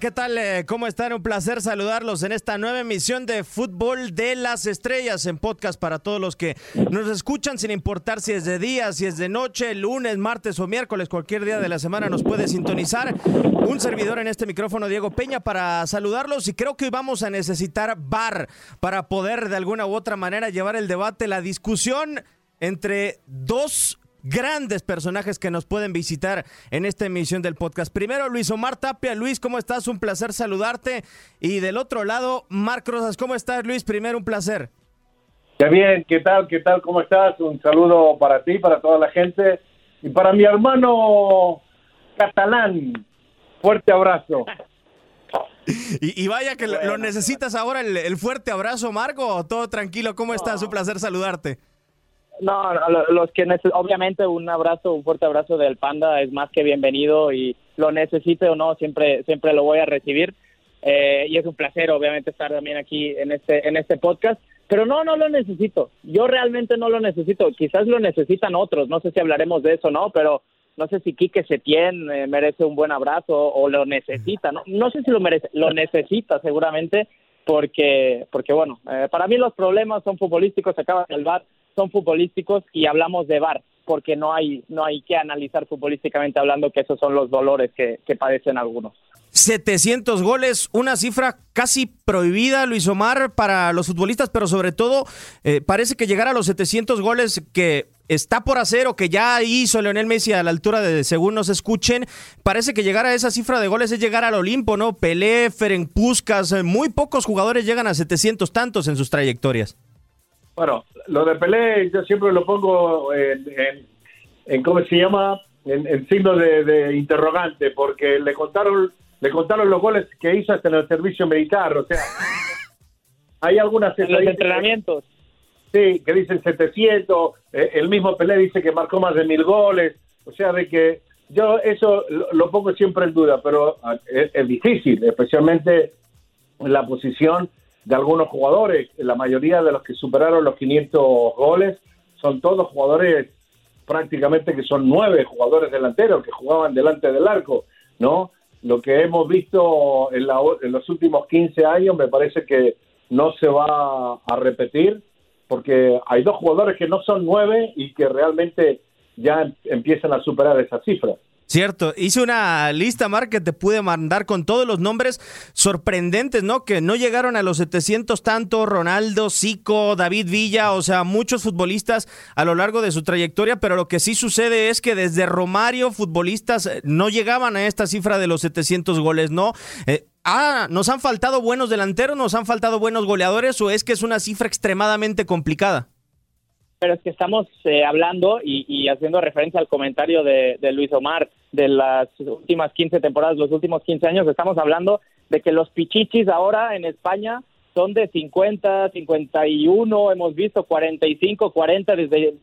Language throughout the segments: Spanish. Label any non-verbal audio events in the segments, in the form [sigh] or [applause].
¿Qué tal? Eh, ¿Cómo están? Un placer saludarlos en esta nueva emisión de Fútbol de las Estrellas en podcast para todos los que nos escuchan sin importar si es de día, si es de noche, lunes, martes o miércoles, cualquier día de la semana nos puede sintonizar. Un servidor en este micrófono, Diego Peña, para saludarlos y creo que hoy vamos a necesitar VAR para poder de alguna u otra manera llevar el debate, la discusión entre dos grandes personajes que nos pueden visitar en esta emisión del podcast. Primero, Luis Omar Tapia. Luis, ¿cómo estás? Un placer saludarte. Y del otro lado, Marc Rosas. ¿Cómo estás, Luis? Primero, un placer. Qué bien, ¿qué tal? ¿Qué tal? ¿Cómo estás? Un saludo para ti, para toda la gente y para mi hermano catalán. Fuerte abrazo. [laughs] Y, y vaya que lo- lo necesitas ahora, el, el fuerte abrazo, Marco. Todo tranquilo, ¿cómo estás? Un placer saludarte. No, no, lo- los que obviamente un abrazo, un fuerte abrazo del Panda es más que bienvenido y lo necesite o no, siempre siempre lo voy a recibir. Eh, y es un placer obviamente estar también aquí en este en este podcast, pero no no lo necesito. Yo realmente no lo necesito. Quizás lo necesitan otros, no sé si hablaremos de eso, ¿no? Pero no sé si Quique Setién eh, merece un buen abrazo o lo necesita, ¿no? No sé si lo merece, lo necesita seguramente porque porque bueno, eh, para mí los problemas son futbolísticos, se acaba el bar son futbolísticos y hablamos de VAR porque no hay no hay que analizar futbolísticamente hablando que esos son los dolores que, padecen algunos. 700 goles, una cifra casi prohibida, Luis Omar, para los futbolistas, pero sobre todo eh, parece que llegar a los 700 goles que está por hacer o que ya hizo Leonel Messi a la altura de, según nos escuchen, parece que llegar a esa cifra de goles es llegar al Olimpo, ¿no? Pelé, Ferenc eh, muy pocos jugadores llegan a 700 tantos en sus trayectorias. Bueno, lo de Pelé yo siempre lo pongo en, en, en ¿cómo se llama? En, en signo de, de interrogante, porque le contaron le contaron los goles que hizo hasta en el servicio militar, o sea, [laughs] hay algunas En los entrenamientos. Sí, que dicen 700, eh, el mismo Pelé dice que marcó más de mil goles, o sea, de que yo eso lo, lo pongo siempre en duda, pero es, es difícil, especialmente en la posición de algunos jugadores. La mayoría de los que superaron los 500 goles son todos jugadores prácticamente que son nueve jugadores delanteros que jugaban delante del arco, ¿no? Lo que hemos visto en, la- en los últimos 15 años me parece que no se va a repetir porque hay dos jugadores que no son nueve y que realmente ya em- empiezan a superar esa cifra. Cierto, hice una lista, Mar, que te pude mandar con todos los nombres sorprendentes, ¿no? Que no llegaron a los 700 tanto, Ronaldo, Zico, David Villa, o sea, muchos futbolistas a lo largo de su trayectoria, pero lo que sí sucede es que desde Romario, futbolistas eh, no llegaban a esta cifra de los 700 goles, ¿no? Eh, ah, ¿nos han faltado buenos delanteros, nos han faltado buenos goleadores o es que es una cifra extremadamente complicada? Pero es que estamos eh, hablando y, haciendo referencia al comentario de Luis Omar de las últimas 15 temporadas, los últimos 15 años, estamos hablando de que los pichichis ahora en España son de 50, 51, hemos visto 45, 40 desde,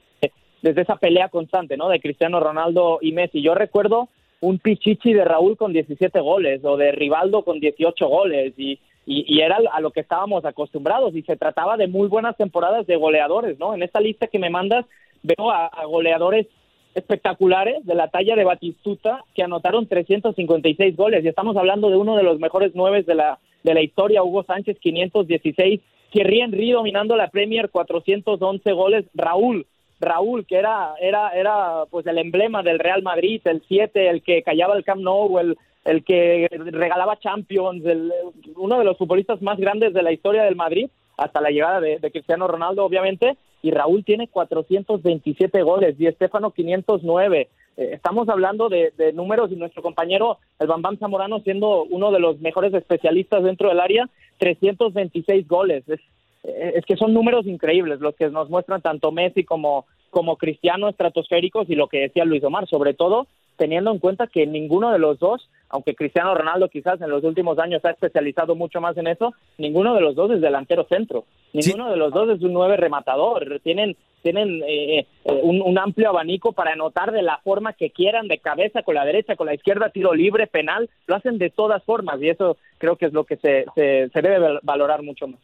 desde esa pelea constante, ¿no? De Cristiano Ronaldo y Messi. Yo recuerdo un pichichi de Raúl con 17 goles o de Rivaldo con 18 goles y, y, era a lo que estábamos acostumbrados y se trataba de muy buenas temporadas de goleadores, ¿no? En esta lista que me mandas veo a goleadores espectaculares de la talla de Batistuta que anotaron 356 goles. Y estamos hablando de uno de los mejores nueve de la de la historia, Hugo Sánchez 516, Thierry Henry dominando la Premier 411 goles, Raúl Raúl, que era, era, era pues el emblema del Real Madrid, el 7, el que callaba el Camp Nou, el, el que regalaba Champions, el, uno de los futbolistas más grandes de la historia del Madrid, hasta la llegada de, de Cristiano Ronaldo, obviamente, y Raúl tiene 427 goles y Estefano 509. Eh, estamos hablando de, números y nuestro compañero, el Bambam Zamorano, siendo uno de los mejores especialistas dentro del área, 326 goles. Es, eh, es que son números increíbles los que nos muestran tanto Messi como, como Cristiano estratosféricos y lo que decía Luis Omar, sobre todo teniendo en cuenta que ninguno de los dos aunque Cristiano Ronaldo quizás en los últimos años se ha especializado mucho más en eso, ninguno de los dos es delantero centro, ninguno de los dos es un nueve rematador, tienen tienen eh, eh, un, un, amplio abanico para anotar de la forma que quieran, de cabeza, con la derecha, con la izquierda, tiro libre, penal, lo hacen de todas formas y eso creo que es lo que se, se, se debe valorar mucho más.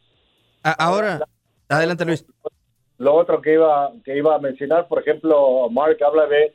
Ahora, adelante Luis. Lo otro que iba, que iba a mencionar, por ejemplo, Mark habla de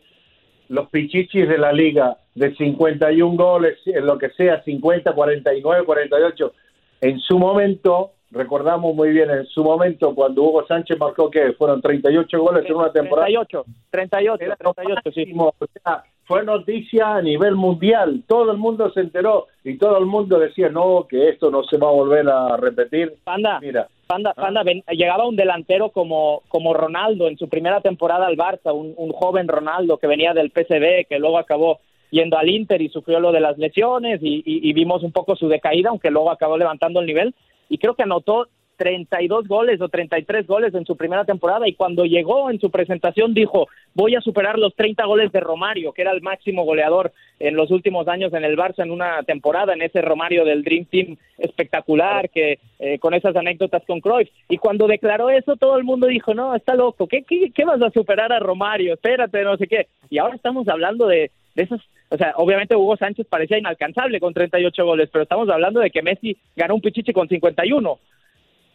los pichichis de la liga, de 51 goles, en lo que sea, 50, 49, 48. En su momento, recordamos muy bien en su momento cuando Hugo Sánchez marcó que fueron 38 goles en una temporada. 38, 38, 38, sí. O sea, fue noticia a nivel mundial, todo el mundo se enteró y todo el mundo decía, no, que esto no se va a volver a repetir. Panda, Mira, Panda, Panda ven, llegaba un delantero como, como Ronaldo en su primera temporada al Barça, un, un joven Ronaldo que venía del PSV, que luego acabó yendo al Inter y sufrió lo de las lesiones y, y, y vimos un poco su decaída, aunque luego acabó levantando el nivel. Y creo que anotó 32 goles o 33 goles en su primera temporada y cuando llegó en su presentación dijo voy a superar los 30 goles de Romario, que era el máximo goleador en los últimos años en el Barça en una temporada, en ese Romario del Dream Team espectacular, que eh, con esas anécdotas con Cruyff. Y cuando declaró eso todo el mundo dijo, no, está loco, ¿qué, qué, qué vas a superar a Romario? Espérate, no sé qué. Y ahora estamos hablando de, de esos o sea, obviamente Hugo Sánchez parecía inalcanzable con 38 goles, pero estamos hablando de que Messi ganó un pichichi con 51.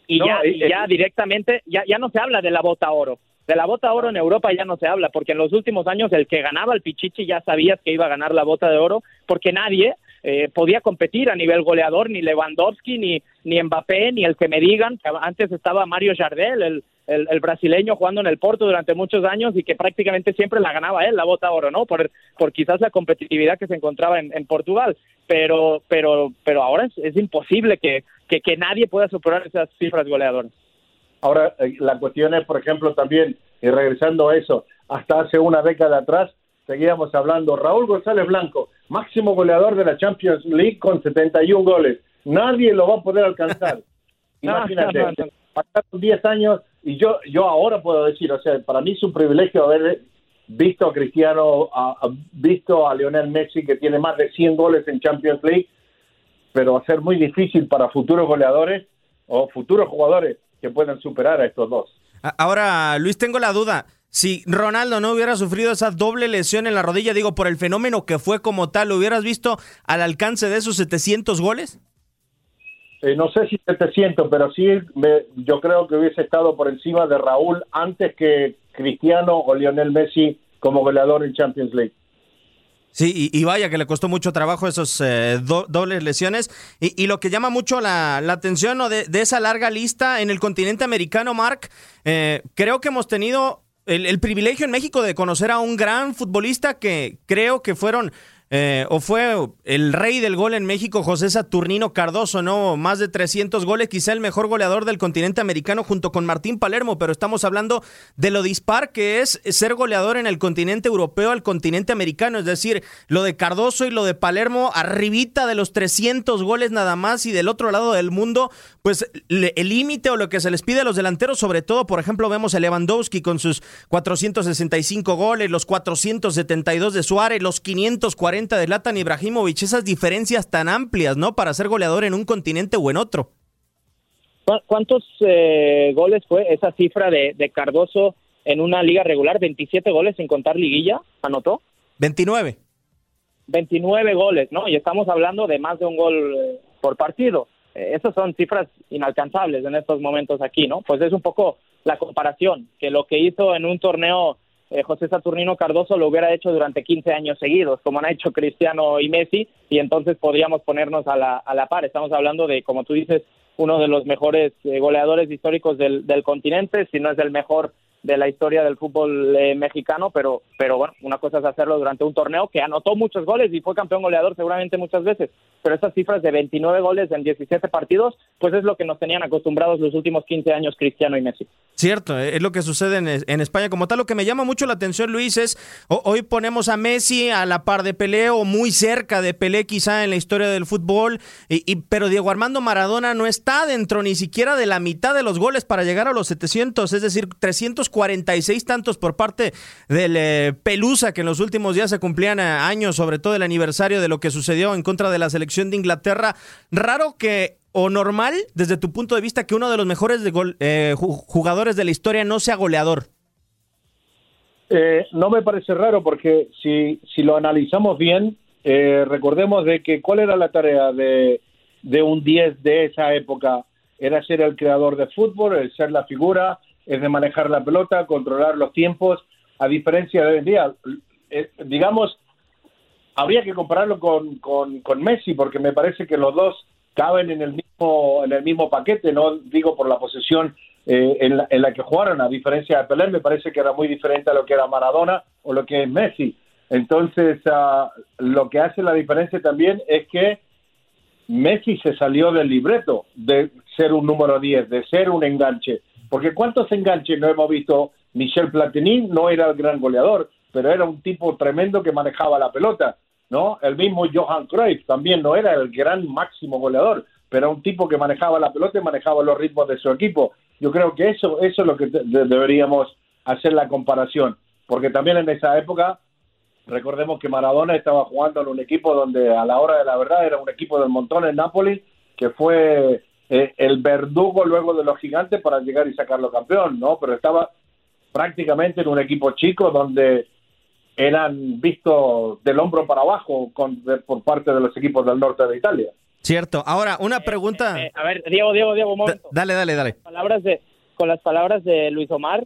Y, No, ya, y- y ya directamente, ya, ya no se habla de la bota oro. De la bota oro en Europa ya no se habla, porque en los últimos años el que ganaba el pichichi ya sabías que iba a ganar la bota de oro, porque nadie eh, podía competir a nivel goleador, ni Lewandowski, ni, ni Mbappé, ni el que me digan, que antes estaba Mario Jardel, el, el, el brasileño jugando en el Porto durante muchos años y que prácticamente siempre la ganaba él, la bota oro, ¿no? Por, por quizás la competitividad que se encontraba en, en Portugal, pero, pero, pero ahora es, es imposible que, que, que nadie pueda superar esas cifras goleadoras. Ahora, eh, la cuestión es, por ejemplo, también, y regresando a eso, hasta hace una década atrás, seguíamos hablando, Raúl González Blanco, máximo goleador de la Champions League con 71 goles. Nadie lo va a poder alcanzar. [laughs] Imagínate, pasaron 10 años y yo, yo ahora puedo decir, o sea, para mí es un privilegio haber visto a Cristiano, visto a Lionel Messi que tiene más de 100 goles en Champions League, pero va a ser muy difícil para futuros goleadores o futuros jugadores que puedan superar a estos dos. Ahora, Luis, tengo la duda. Si Ronaldo no hubiera sufrido esa doble lesión en la rodilla, digo, por el fenómeno que fue como tal, ¿lo hubieras visto al alcance de esos 700 goles? Eh, no sé si 700, pero sí me- yo creo que hubiese estado por encima de Raúl antes que Cristiano o Lionel Messi como goleador en Champions League. Sí, y, vaya que le costó mucho trabajo esos eh, do- dobles lesiones. Y, lo que llama mucho la, atención ¿no? de, esa larga lista en el continente americano, Mark, eh, creo que hemos tenido el privilegio en México de conocer a un gran futbolista que creo que fueron... eh, o fue el rey del gol en México, José Saturnino Cardoso, ¿no? Más de 300 goles, quizá el mejor goleador del continente americano junto con Martín Palermo, pero estamos hablando de lo dispar que es ser goleador en el continente europeo al continente americano, es decir, lo de Cardoso y lo de Palermo arribita de los 300 goles nada más y del otro lado del mundo, pues el límite o lo que se les pide a los delanteros, sobre todo, por ejemplo, vemos a Lewandowski con sus 465 goles, los 472 de Suárez, los 540 de Latan Ibrahimovic, esas diferencias tan amplias, ¿no? Para ser goleador en un continente o en otro. ¿Cu- ¿Cuántos eh, goles fue esa cifra de, de Cardoso en una liga regular? ¿27 goles sin contar liguilla? ¿Anotó? 29. 29 goles, ¿no? Y estamos hablando de más de un gol eh, por partido. Eh, esas son cifras inalcanzables en estos momentos aquí, ¿no? Pues es un poco la comparación, que lo que hizo en un torneo eh, José Saturnino Cardoso lo hubiera hecho durante 15 años seguidos, como han hecho Cristiano y Messi, y entonces podríamos ponernos a la, a la par. Estamos hablando de, como tú dices, uno de los mejores eh, goleadores históricos del, del continente, si no es el mejor de la historia del fútbol eh, mexicano, pero, pero bueno, una cosa es hacerlo durante un torneo que anotó muchos goles y fue campeón goleador seguramente muchas veces, pero esas cifras de 29 goles en 17 partidos, pues es lo que nos tenían acostumbrados los últimos 15 años Cristiano y Messi. Cierto, eh, es lo que sucede en, en, España como tal. Lo que me llama mucho la atención, Luis, es hoy ponemos a Messi a la par de Pelé o muy cerca de Pelé quizá en la historia del fútbol, y, pero Diego Armando Maradona no está dentro ni siquiera de la mitad de los goles para llegar a los 700, es decir, 346 tantos por parte del eh, Pelusa, que en los últimos días se cumplían eh, años, sobre todo el aniversario de lo que sucedió en contra de la selección de Inglaterra. Raro que o normal, desde tu punto de vista, que uno de los mejores eh, jugadores de la historia no sea goleador? Eh, no me parece raro porque si, si lo analizamos bien, eh, recordemos de que cuál era la tarea de, de un 10 de esa época. Era ser el creador de fútbol, el ser la figura, es de manejar la pelota, controlar los tiempos, a diferencia de hoy en día. digamos, habría que compararlo con, con, con Messi porque me parece que los dos caben en el mismo en el mismo paquete, no digo por la posesión eh, en, la, en, la, que jugaron, a diferencia de Pelé, me parece que era muy diferente a lo que era Maradona o lo que es Messi. Entonces, uh, lo que hace la diferencia también es que Messi se salió del libreto de ser un número 10, de ser un enganche. Porque ¿cuántos enganches no hemos visto? Michel Platini no era el gran goleador, pero era un tipo tremendo que manejaba la pelota. ¿no? El mismo Johan Cruyff también no era el gran máximo goleador, pero un tipo que manejaba la pelota y manejaba los ritmos de su equipo. Yo creo que eso, eso es lo que deberíamos hacer la comparación, porque también en esa época, recordemos que Maradona estaba jugando en un equipo donde a la hora de la verdad era un equipo del montón en Nápoles, que fue eh, el verdugo luego de los gigantes para llegar y sacarlo campeón, ¿no? Pero estaba prácticamente en un equipo chico donde eran vistos del hombro para abajo con, por parte de los equipos del norte de Italia. Cierto. Ahora, una pregunta. Eh, eh, a ver, Diego, Diego, Diego, un momento. dale, dale, dale. Con las palabras de, con las palabras de Luis Omar,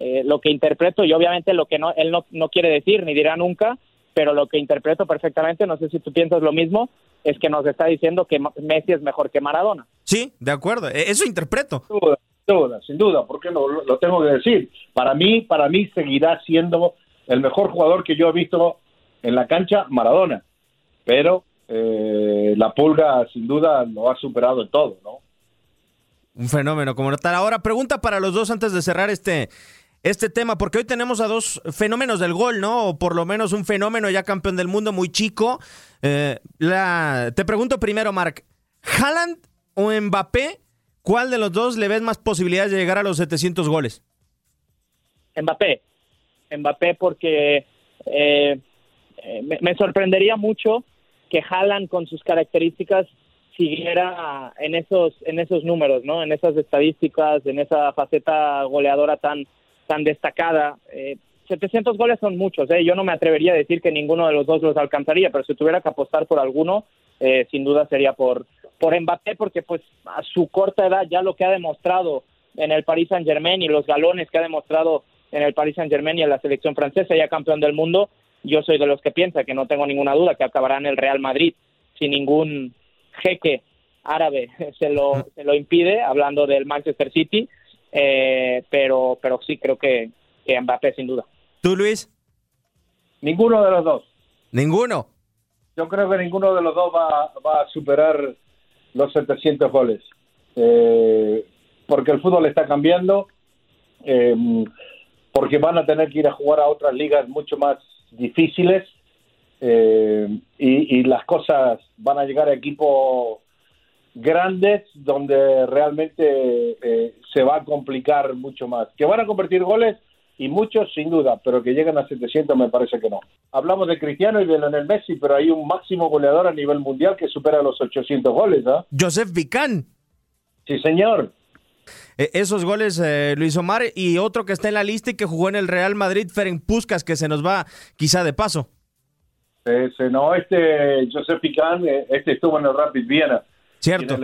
eh, lo que interpreto, y obviamente lo que no, él no, no quiere decir ni dirá nunca, pero lo que interpreto perfectamente, no sé si tú piensas lo mismo, es que nos está diciendo que Messi es mejor que Maradona. Sí, de acuerdo. E, eso interpreto. Sin duda, sin duda, sin duda. ¿Por qué no lo tengo que decir? Para mí, para mí seguirá siendo el mejor jugador que yo he visto en la cancha, Maradona. Pero eh, la pulga sin duda lo ha superado en todo, ¿no? Un fenómeno como tal. Ahora, pregunta para los dos antes de cerrar este, este tema, porque hoy tenemos a dos fenómenos del gol, ¿no? O por lo menos un fenómeno ya campeón del mundo muy chico. Eh, la, te pregunto primero, Mark, ¿Haaland o Mbappé? ¿Cuál de los dos le ves más posibilidades de llegar a los 700 goles? Mbappé. Mbappé porque eh, eh, me, sorprendería mucho que Haaland con sus características siguiera en esos en esos números, ¿no? En esas estadísticas, en esa faceta goleadora tan tan destacada. Eh, 700 goles son muchos, ¿eh? Yo no me atrevería a decir que ninguno de los dos los alcanzaría, pero si tuviera que apostar por alguno, eh, sin duda sería por por Mbappé, porque pues a su corta edad ya lo que ha demostrado en el Paris Saint Germain y los galones que ha demostrado en el Paris Saint Germain y en la selección francesa, ya campeón del mundo, yo soy de los que piensa que no tengo ninguna duda que acabará en el Real Madrid sin ningún jeque árabe [laughs] se lo, se lo impide, hablando del Manchester City, eh, pero, pero sí creo que, que Mbappé sin duda. ¿Tú, Luis? Ninguno de los dos. ¿Ninguno? Yo creo que ninguno de los dos va, va a superar los 700 goles. Eh, porque el fútbol está cambiando. Eh, porque van a tener que ir a jugar a otras ligas mucho más difíciles eh, y, las cosas van a llegar a equipos grandes donde realmente eh, se va a complicar mucho más. Que van a convertir goles y muchos sin duda, pero que lleguen a 700 me parece que no. Hablamos de Cristiano y de Lionel Messi, pero hay un máximo goleador a nivel mundial que supera los 800 goles. ¿ah? Joseph Vicán. Sí, señor. Eh, esos goles, eh, Luis Omar, y otro que está en la lista y que jugó en el Real Madrid, Ferenc Puskas, que se nos va quizá de paso. Ese, no, este Josep Picán, eh, este estuvo en el Rapid Viena. Cierto.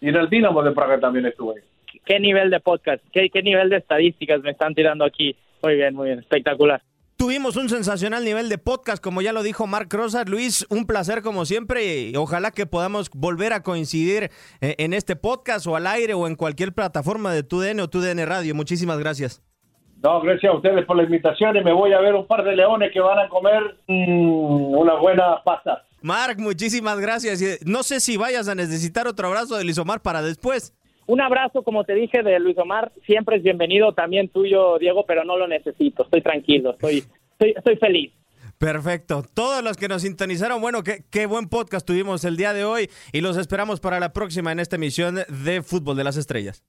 Y en el, Dinamo de Praga también estuvo ahí. ¿Qué nivel de podcast? ¿Qué, ¿Qué nivel de estadísticas me están tirando aquí? Muy bien, muy bien, espectacular. Tuvimos un sensacional nivel de podcast, como ya lo dijo Mark Rosas. Luis, un placer como siempre y ojalá que podamos volver a coincidir eh, en este podcast o al aire o en cualquier plataforma de TUDN o TUDN Radio. Muchísimas gracias. No, gracias a ustedes por la invitación y me voy a ver un par de leones que van a comer mm, una buena pasta. Mark, muchísimas gracias. No sé si vayas a necesitar otro abrazo de Luis Omar para después. Un abrazo, como te dije, de Luis Omar, siempre es bienvenido, también tuyo, Diego, pero no lo necesito, estoy tranquilo, estoy, estoy, feliz. Perfecto. Todos los que nos sintonizaron, bueno, qué, qué buen podcast tuvimos el día de hoy y los esperamos para la próxima en esta emisión de Fútbol de las Estrellas.